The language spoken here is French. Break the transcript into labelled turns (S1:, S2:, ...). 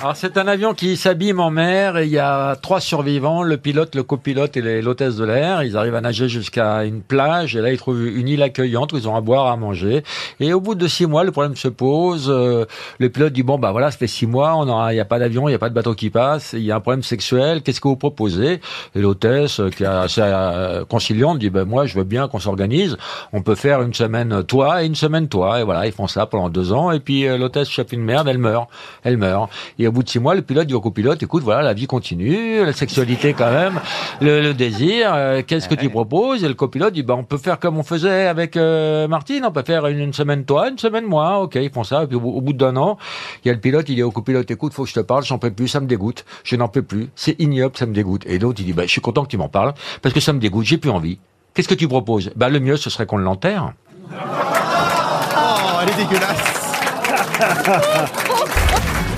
S1: Alors c'est un avion qui s'abîme en mer et il y a trois survivants, le pilote, le copilote et l'hôtesse de l'air. Ils arrivent à nager jusqu'à une plage et là ils trouvent une île accueillante où ils ont à boire, à manger. Et au bout de six mois, le problème se pose. Euh, le pilote dit bon bah voilà, ça fait six mois, on aura, il n'y a pas d'avion, il n'y a pas de bateau qui passe, il y a un problème sexuel. Qu'est-ce que vous proposez? Et l'hôtesse, euh, qui est assez euh, conciliante, dit ben moi je veux bien qu'on s'organise. On peut faire une semaine toi et une semaine toi. Et voilà, ils font ça pendant deux ans. Et puis l'hôtesse chope une merde, elle meurt, elle meurt. Au bout de six mois, le pilote dit au copilote, écoute, voilà, la vie continue, la sexualité quand même, le, le désir, euh, qu'est-ce que tu proposes? Et le copilote dit, bah, on peut faire comme on faisait avec euh, Martine, on peut faire une, une semaine toi, une semaine moi, ok, ils font ça. Et puis au, bout- au bout d'un an, il y a le pilote, il dit au copilote, écoute, faut que je te parle, j'en peux plus, ça me dégoûte, je n'en peux plus, c'est ignoble, ça me dégoûte. Et l'autre, il dit, bah, je suis content que tu m'en parles, parce que ça me dégoûte, j'ai plus envie. Qu'est-ce que tu proposes? Bah, le mieux, ce serait qu'on l'enterre.
S2: Oh, elle est dégueulasse.